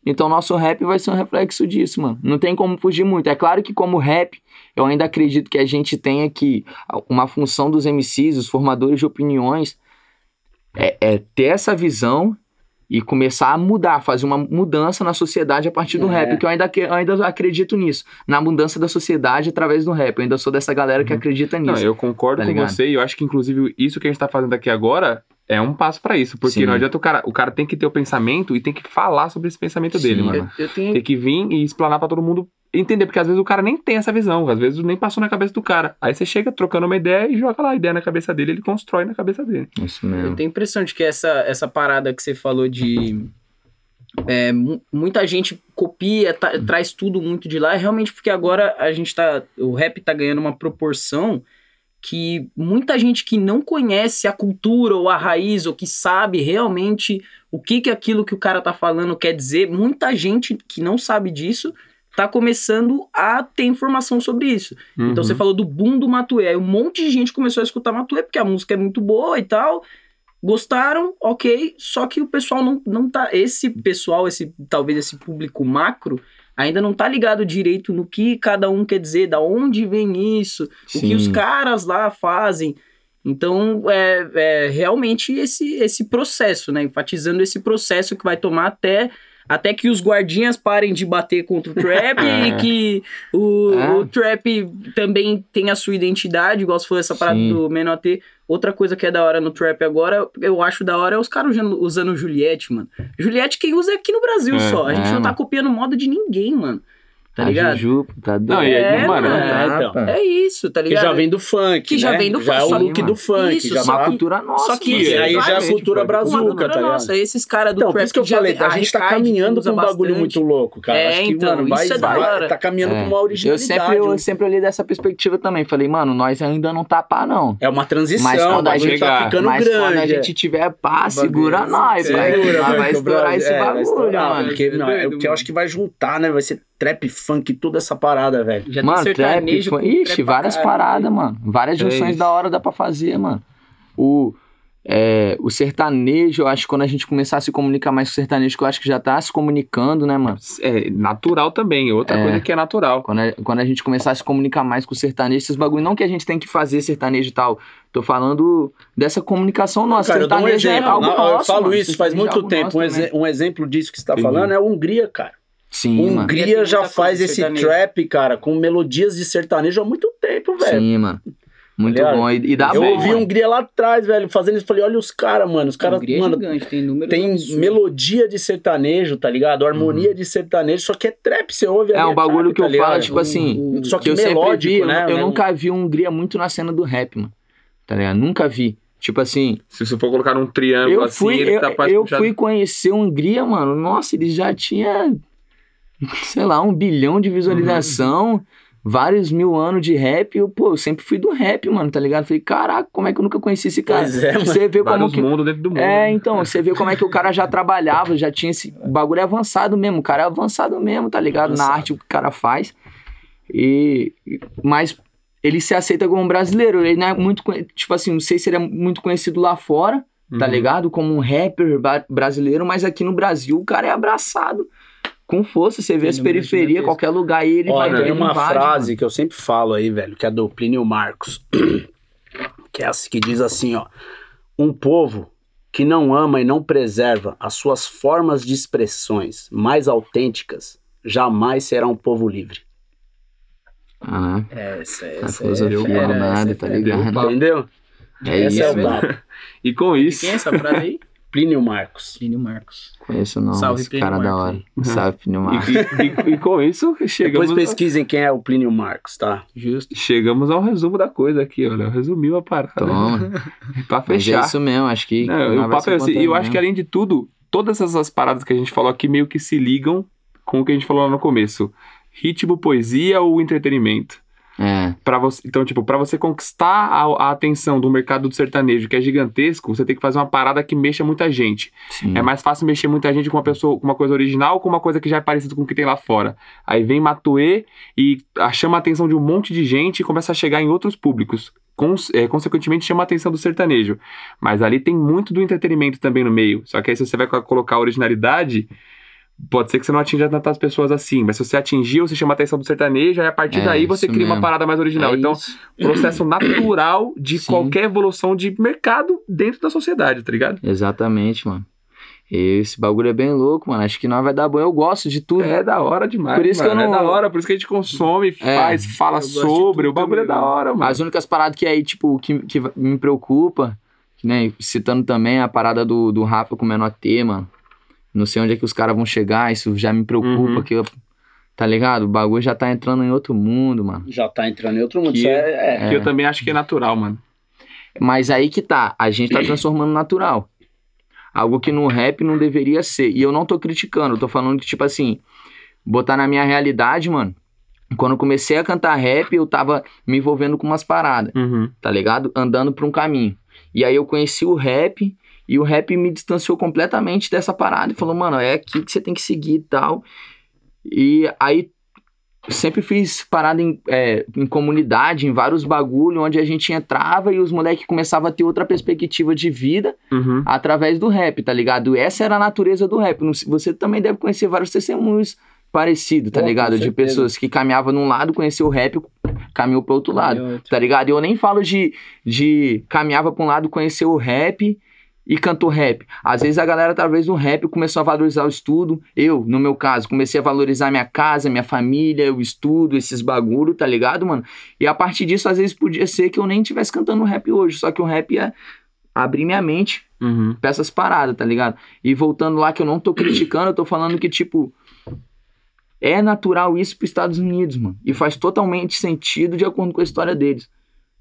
Então, nosso rap vai ser um reflexo disso, mano. Não tem como fugir muito. É claro que, como rap, eu ainda acredito que a gente tenha que. Uma função dos MCs, os formadores de opiniões, é, é ter essa visão e começar a mudar, fazer uma mudança na sociedade a partir do É. rap. Que eu ainda, eu ainda acredito nisso. Na mudança da sociedade através do rap. Eu ainda sou dessa galera que Uhum. acredita Não, nisso. eu concordo Tá com ligado? você e eu acho que, inclusive, isso que a gente tá fazendo aqui agora é um passo pra isso. Porque Sim. não adianta o cara. O cara tem que ter o pensamento e tem que falar sobre esse pensamento dele, Sim. mano. Eu, eu tenho Tem que vir e explanar pra todo mundo entender, porque às vezes o cara nem tem essa visão, às vezes nem passou na cabeça do cara. Aí você chega trocando uma ideia e joga lá a ideia na cabeça dele, ele constrói na cabeça dele. Isso Eu mesmo. tenho a impressão de que essa, essa parada que você falou de. é, mu- muita gente copia, tá- traz tudo muito de lá, é realmente porque agora a gente tá. O rap tá ganhando uma proporção que muita gente que não conhece a cultura ou a raiz, ou que sabe realmente o que, que aquilo que o cara tá falando quer dizer, muita gente que não sabe disso tá começando a ter informação sobre isso. Então você Uhum. falou do boom do Matuê. Aí um monte de gente começou a escutar Matuê porque a música é muito boa e tal. Gostaram, ok. Só que o pessoal não, não tá. Esse pessoal, esse talvez esse público macro, ainda não tá ligado direito no que cada um quer dizer, da onde vem isso, o que Sim. os caras lá fazem. Então, é, é realmente esse, esse processo, né? Enfatizando esse processo que vai tomar até, até que os guardinhas parem de bater contra o trap [LAUGHS] É. e que o, É. o trap também tem a sua identidade, igual se for essa parada Sim. do Menor T. Outra coisa que é da hora no trap agora, eu acho da hora, é os caras usando, usando Juliette, mano. Juliette quem usa é aqui no Brasil É, só. A gente é, não tá mano. copiando moda de ninguém, mano. Tá A ligado? Juju, tá doido. Não, e aí, É, mano. É, então. Tá. É isso, tá Que ligado? já vem do funk, Que já né? vem do Já é funk, o look que- do funk. Isso, já só uma cultura nossa. só que mano. Aí já é a cultura foi. brazuca, tá ligado? Nossa, esses caras do Então, por trap isso que eu já falei, a gente tá caminhando pra um bagulho muito louco, cara. É, Acho que, então, mano, vai, isso é da hora. tá caminhando É. pra uma Eu originalidade. sempre, eu um- sempre olhei dessa perspectiva também. Falei, mano, nós ainda não tá pá, não. É uma transição, Mas quando a gente- tá ficando Mas grande. quando a é. gente tiver pá, segura nós, vai. vai que estourar esse é, bagulho, mano. É porque eu acho que vai juntar, né? Vai ser trap, funk, toda essa parada, velho. Já Mano, tem trap, sertanejo foi... com Ixi, várias paradas, mano. Várias É junções isso. da hora dá pra fazer, mano. O, é, o sertanejo, eu acho que quando a gente começar a se comunicar mais com o sertanejo, que eu acho que já tá se comunicando, né, mano? é natural também. Outra É. coisa que é natural. Quando a, quando a gente começar a se comunicar mais com o sertanejo, esses bagulho, não que a gente tem que fazer sertanejo e tal. Tô falando dessa comunicação nossa. Cara, eu dou um sertanejo é exemplo. algo Não, eu nosso, falo mano. isso faz Sertanejo é muito tempo. nosso Um, também. exe- um exemplo disso que você tá Entendi. falando é a Hungria, cara. Sim, mano. Hungria já faz esse sertanejo. trap, cara, com melodias de sertanejo há muito tempo, velho. Sim, mano. Muito ligado? bom. E, e dá eu ouvi mano. um Hungria lá atrás, velho, fazendo isso. Falei, olha os caras, mano. Os caras, Hungria é mano, gigante, tem número tem absurdo. melodia de sertanejo, tá ligado? Harmonia de sertanejo, só que é trap, você ouve É um bagulho trap, que tá eu falo, ligado? tipo assim, Só que, que eu melódico, vi, eu- né? eu, né? nunca vi Hungria muito na cena do rap, mano. Tá ligado? Nunca vi. Tipo assim, Se você for colocar num triângulo eu assim, fui, ele eu, tá quase eu puxado. fui conhecer Hungria, mano. Nossa, ele já tinha, [LAUGHS] sei lá, um bilhão de visualização, vários mil anos de rap. Eu, pô, eu sempre fui do rap, mano, tá ligado? Falei, caraca, como é que eu nunca conheci esse cara? Pois é, mano. Você vê como que. mundos dentro do mundo. É, né? então, você vê como é que o cara já trabalhava, já tinha esse bagulho avançado mesmo. O cara é avançado mesmo, tá ligado? Na Avançado. arte que o cara faz. E. Mas ele se aceita como um brasileiro. Ele não é muito. Tipo assim, não sei se ele é muito conhecido lá fora, tá Uhum. ligado? Como um rapper brasileiro, mas aqui no Brasil o cara é abraçado com força. Você vê Tem as periferias, qualquer lugar aí ele Olha, vai tem ele uma invade, frase mano. que eu sempre falo aí, velho, que é do Plínio Marcos, [CLEARS THROAT] que é essa que diz assim, ó: um povo que não ama e não preserva as suas formas de expressões mais autênticas jamais será um povo livre. Ah, Essa, a essa filosofia é, do fera, nada, essa é tá ligado? Entendeu? É Esse isso, é. E com isso, Quem é essa frase aí? [LAUGHS] Plínio Marcos. Plínio Marcos. Conheço não, Salve, esse Plínio cara da Marcos hora. aí. [LAUGHS] Salve, Plínio Marcos. e, e- e com isso, [LAUGHS] chegamos, Depois pesquisem quem é o Plínio Marcos, tá? Justo. chegamos ao resumo da coisa aqui, olha. Resumiu a parada. Toma. [LAUGHS] pra Mas é fechar. isso mesmo, acho que. Não, o papo é assim, e eu acho que além de tudo, todas essas paradas que a gente falou aqui meio que se ligam com o que a gente falou lá no começo. Ritmo, poesia ou entretenimento. É, Pra você, então, tipo, pra você conquistar a, a atenção do mercado do sertanejo, que é gigantesco, você tem que fazer uma parada que mexa muita gente. sim. É mais fácil mexer muita gente com uma pessoa, com uma coisa original ou com uma coisa que já é parecida com o que tem lá fora. Aí vem Matuê e chama a atenção de um monte de gente e começa a chegar em outros públicos. Cons- é, consequentemente, chama a atenção do sertanejo. Mas ali tem muito do entretenimento também no meio. Só que aí, se você vai co- colocar a originalidade, pode ser que você não atinja tantas pessoas assim. Mas se você atingir, você chama a atenção do sertanejo, aí a partir É, daí você cria uma mesmo. parada mais original. É então, isso. processo [CLEARS THROAT] natural de Sim. qualquer evolução de mercado dentro da sociedade, tá ligado? Exatamente, mano. Esse bagulho é bem louco, mano. Acho que nós vai dar bom. Eu gosto de tudo. É da hora demais. Por isso que mano. eu não- É da hora, por isso que a gente consome, É, faz, fala gosto de sobre. O bagulho é também, da hora, mano. As únicas paradas que aí, tipo, que, que me preocupa, né? Citando também a parada do, do Rafa com o menor T, mano. Não sei onde é que os caras vão chegar, isso já me preocupa, Uhum. que eu, tá ligado? O bagulho já tá entrando em outro mundo, mano. Já tá entrando em outro mundo. Que- Isso é, é. Que eu também acho que é natural, mano. Mas aí que tá, a gente tá transformando natural. Algo que no rap não deveria ser. E eu não tô criticando, eu tô falando que, tipo assim, botar na minha realidade, mano. Quando eu comecei a cantar rap, eu tava me envolvendo com umas paradas. Uhum. tá ligado? Andando por um caminho. E aí eu conheci o rap e o rap me distanciou completamente dessa parada e falou, mano, é aqui que você tem que seguir e tal. E aí sempre fiz parada em, é, em comunidade, em vários bagulho, onde a gente entrava e os moleques começavam a ter outra perspectiva de vida Uhum. através do rap, tá ligado? Essa era a natureza do rap. Você também deve conhecer vários testemunhos parecidos, tá Pô, ligado? De pessoas que caminhavam num lado, conheceu o rap, caminhou pro outro lado E outro. tá ligado? Eu nem falo de, de caminhava pra um lado, conheceu o rap e cantou rap. Às vezes a galera, através do rap, começou a valorizar o estudo. Eu, no meu caso, comecei a valorizar minha casa, minha família, o estudo, esses bagulho, tá ligado, mano? E a partir disso, às vezes podia ser que eu nem estivesse cantando rap hoje, só que o rap ia abrir minha mente Uhum. pra essas paradas, tá ligado? E voltando lá, que eu não tô criticando, eu tô falando que, tipo, é natural isso pros Estados Unidos, mano. E faz totalmente sentido de acordo com a história deles,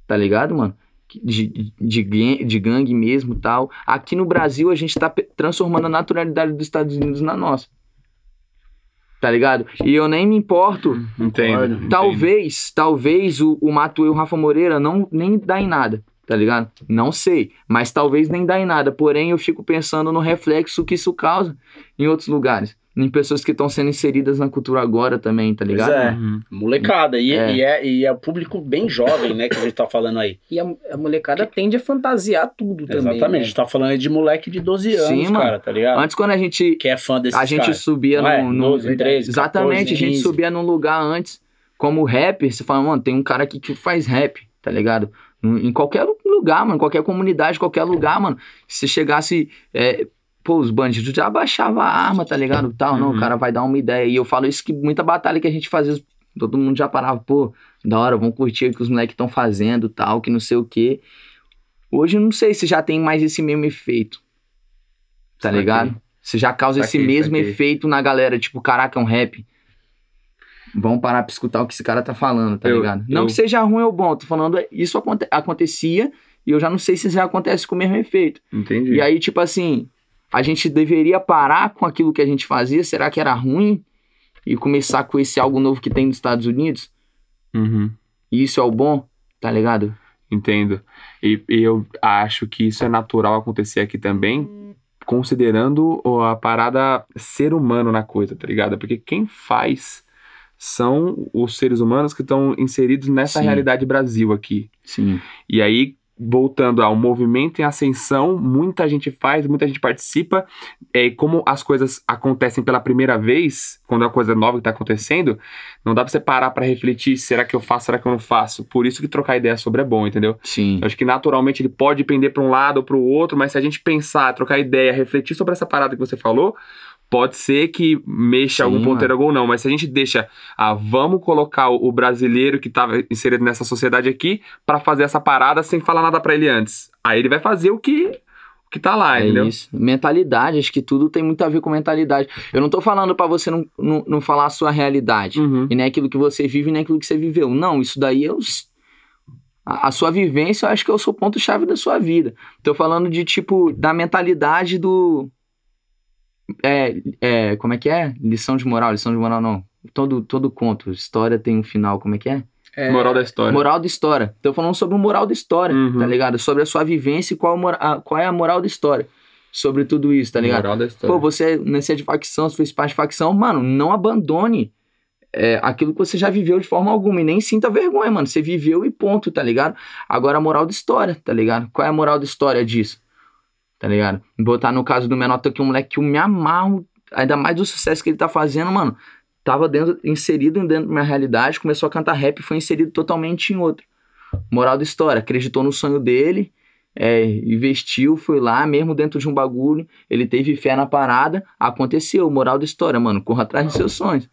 tá ligado, mano? De, de, de gangue mesmo e tal. Aqui no Brasil, a gente tá pe- transformando a naturalidade dos Estados Unidos na nossa. Tá ligado? E eu nem me importo Entendo. Concordo. entendo. Talvez, talvez o, o Mato e o Rafa Moreira não nem dá em nada, tá ligado? Não sei, mas talvez nem dá em nada. Porém, eu fico pensando no reflexo que isso causa em outros lugares. Em pessoas que estão sendo inseridas na cultura agora também, tá ligado? é. Uhum. Molecada. E É. E, é, e é o público bem jovem, né, que a gente tá falando aí. E a, a molecada tende a fantasiar tudo também. Exatamente. A né? gente tá falando aí de moleque de 12 anos, Sim, mano. cara, tá ligado? Antes, quando a gente, Que é fã desses a gente caras. subia Não é? num, num- 12, 13, Exatamente, 14, a gente 15. subia num lugar antes, como rapper, você fala, mano, tem um cara aqui que faz rap, tá ligado? Em qualquer lugar, mano, qualquer comunidade, qualquer lugar, mano. Se chegasse. é, pô, os bandidos já abaixavam a arma, tá ligado? Tal, não, Uhum. o cara vai dar uma ideia. E eu falo isso que muita batalha que a gente fazia Todo mundo já parava, pô, da hora, vamos curtir o que os moleques estão fazendo, tal, que não sei o quê. Hoje eu não sei se já tem mais esse mesmo efeito. Tá Saquei. ligado? Se já causa Saquei, esse mesmo saquei. efeito na galera, tipo, caraca, é um rap. Vamos parar pra escutar o que esse cara tá falando, tá Eu- ligado? Não eu- que seja ruim ou bom, tô falando, isso aconte- acontecia e eu já não sei se já acontece com o mesmo efeito. Entendi. E aí, tipo assim, a gente deveria parar com aquilo que a gente fazia, será que era ruim? E começar com esse algo novo que tem nos Estados Unidos? Uhum. E isso é o bom, tá ligado? Entendo. E, e eu acho que isso é natural acontecer aqui também, considerando a parada ser humano na coisa, tá ligado? Porque quem faz são os seres humanos que estão inseridos nessa Sim. realidade Brasil aqui. Sim. E aí, voltando ao movimento em ascensão, muita gente faz, muita gente participa. É, e como as coisas acontecem pela primeira vez, quando é uma coisa nova que tá acontecendo, não dá pra você parar pra refletir, será que eu faço, será que eu não faço? Por isso que trocar ideia sobre é bom, entendeu? Sim. Eu acho que naturalmente ele pode pender pra um lado ou pro outro, mas se a gente pensar, trocar ideia, refletir sobre essa parada que você falou, pode ser que mexa Sim, algum ponteiro ou não. Mas se a gente deixa, ah, vamos colocar o, brasileiro que tava inserido nessa sociedade aqui pra fazer essa parada sem falar nada pra ele antes. Aí ele vai fazer o que, o que tá lá, É entendeu? isso. Mentalidade, acho que tudo tem muito a ver com mentalidade. Eu não tô falando pra você não, não, não falar a sua realidade. Uhum. E nem aquilo que você vive, nem aquilo que você viveu. Não, isso daí é os. A, a sua vivência, eu acho que é o seu ponto-chave da sua vida. Tô falando de, tipo, da mentalidade do. É, é, como é que é? Lição de moral, lição de moral não. Todo, todo conto, história tem um final, como é que é? É, Moral da história. Moral da história. Tô falando sobre o moral da história, Uhum. tá ligado? Sobre a sua vivência e qual, a qual é a moral da história. Sobre tudo isso, tá ligado? Moral da história. Pô, você nasceu de facção, você fez parte de facção, mano, não abandone é, aquilo que você já viveu de forma alguma e nem sinta vergonha, mano. Você viveu e ponto, tá ligado? Agora a moral da história, tá ligado? Qual é a moral da história disso? Tá ligado? Botar no caso do menor aqui um moleque que eu me amarro, ainda mais do sucesso que ele tá fazendo, mano. Tava dentro, inserido dentro da minha realidade, começou a cantar rap e foi inserido totalmente em outro. Moral da história, acreditou no sonho dele, é, investiu, foi lá, mesmo dentro de um bagulho, ele teve fé na parada, aconteceu. Moral da história, mano, corra atrás dos seus sonhos.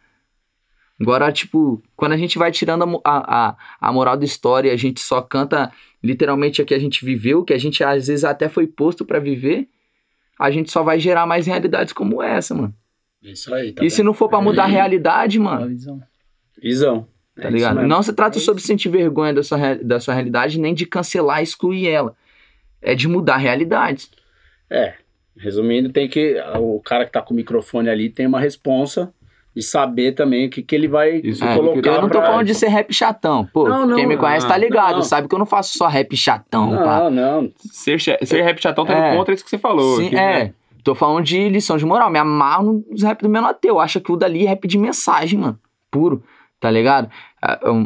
Agora, tipo, quando a gente vai tirando a, a, a, moral da história, a gente só canta literalmente o que a gente viveu, que a gente às vezes até foi posto pra viver, a gente só vai gerar mais realidades como essa, mano. Isso aí, tá e se não for pra mudar a realidade, uma mano, visão. Visão. tá É ligado? Não se trata É sobre sentir vergonha da sua, da sua realidade, nem de cancelar e excluir ela. É de mudar realidades. É, resumindo, tem que. O cara que tá com o microfone ali tem uma responsa de saber também o que, que ele vai Isso É, colocar. eu não tô pra- falando de ser rap chatão. Pô, Não, não, quem me conhece tá não, ligado, não. sabe que eu não faço só rap chatão, pá. Não, não. Ser, ser rap chatão tá indo É. contra isso que você falou. Sim, que, é. né? Tô falando de lição de moral. Me amarro nos rap do menor ateu. Acha que o dali é rap de mensagem, mano. Puro. Tá ligado?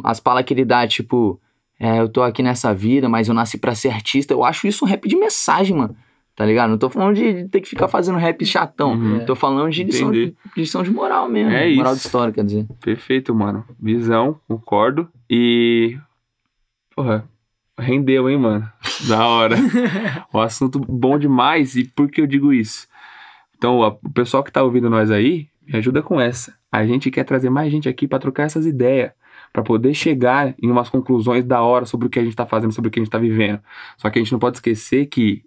As palavras que ele dá, tipo, é, eu tô aqui nessa vida, mas eu nasci pra ser artista. Eu acho isso um rap de mensagem, mano. Tá ligado? Não tô falando de ter que ficar fazendo rap chatão. Uhum. Tô falando de lição, Entendi. de lição de moral mesmo. É moral isso. de história, quer dizer. Perfeito, mano. Visão, concordo. E. Porra, rendeu, hein, mano? Da hora. o [LAUGHS] assunto bom demais. E por que eu digo isso? Então, o pessoal que tá ouvindo nós aí, me ajuda com essa. A gente quer trazer mais gente aqui pra trocar essas ideias. Pra poder chegar em umas conclusões da hora sobre o que a gente tá fazendo, sobre o que a gente tá vivendo. Só que a gente não pode esquecer que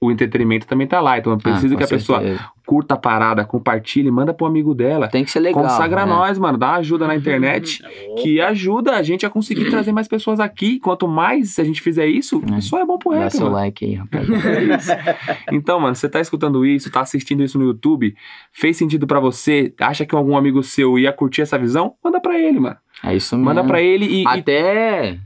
o entretenimento também tá lá. Então eu preciso Ah, que a com pessoa certeza. curta a parada, compartilhe, manda pro amigo dela. Tem que ser legal. Consagra né? nós, mano. Dá ajuda na internet que ajuda a gente a conseguir trazer mais pessoas aqui. Quanto mais a gente fizer isso, É. só é bom pro Dá rap, seu mano. like aí, rapaziada. [LAUGHS] Então, mano, você tá escutando isso, tá assistindo isso no YouTube, fez sentido pra você, acha que algum amigo seu ia curtir essa visão? Manda pra ele, mano. É isso mesmo. Manda pra ele e... e- Até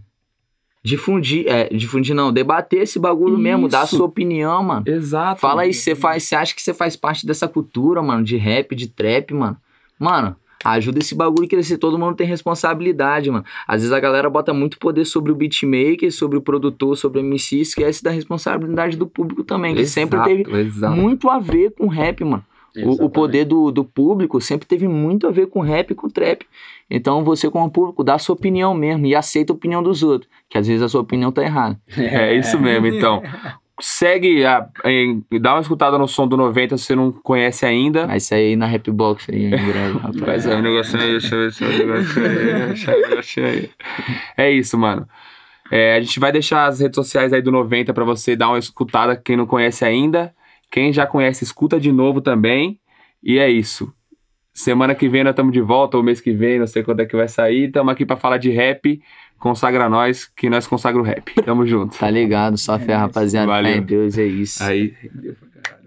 difundir, é, difundir não, debater esse bagulho mesmo, dar a Isso. sua opinião, mano. Exato. Fala aí, você faz, você acha que você faz parte dessa cultura, mano, de rap, de trap, mano? Mano, ajuda esse bagulho a crescer, todo mundo tem responsabilidade, mano. Às vezes a galera bota muito poder sobre o beatmaker, sobre o produtor, sobre o MC, esquece da responsabilidade do público também, que sempre Exato, teve Exato. muito a ver com rap, mano. O, o poder do, do público sempre teve muito a ver com rap e com trap. Então você, como público, dá a sua opinião mesmo e aceita a opinião dos outros. Que às vezes a sua opinião tá errada. [LAUGHS] É isso mesmo, então. segue, a, em- dá uma escutada no som do 90 se você não conhece ainda. Aí na Rap Box aí [LAUGHS] rapaz. sair um negocinho aí, deixa eu ver se é um negocinho aí, negocinho aí. É isso, mano. É, a gente vai deixar as redes sociais aí do 90 pra você dar uma escutada, quem não conhece ainda. Quem já conhece, escuta de novo também. E é isso. Semana que vem nós estamos de volta, ou mês que vem, não sei quando é que vai sair. Estamos aqui pra falar de rap. Consagra nós, que nós consagra o rap. Tamo junto. Tá ligado, só fé, rapaziada. Valeu. Em Deus, é isso. Aí, rendeu pra caralho.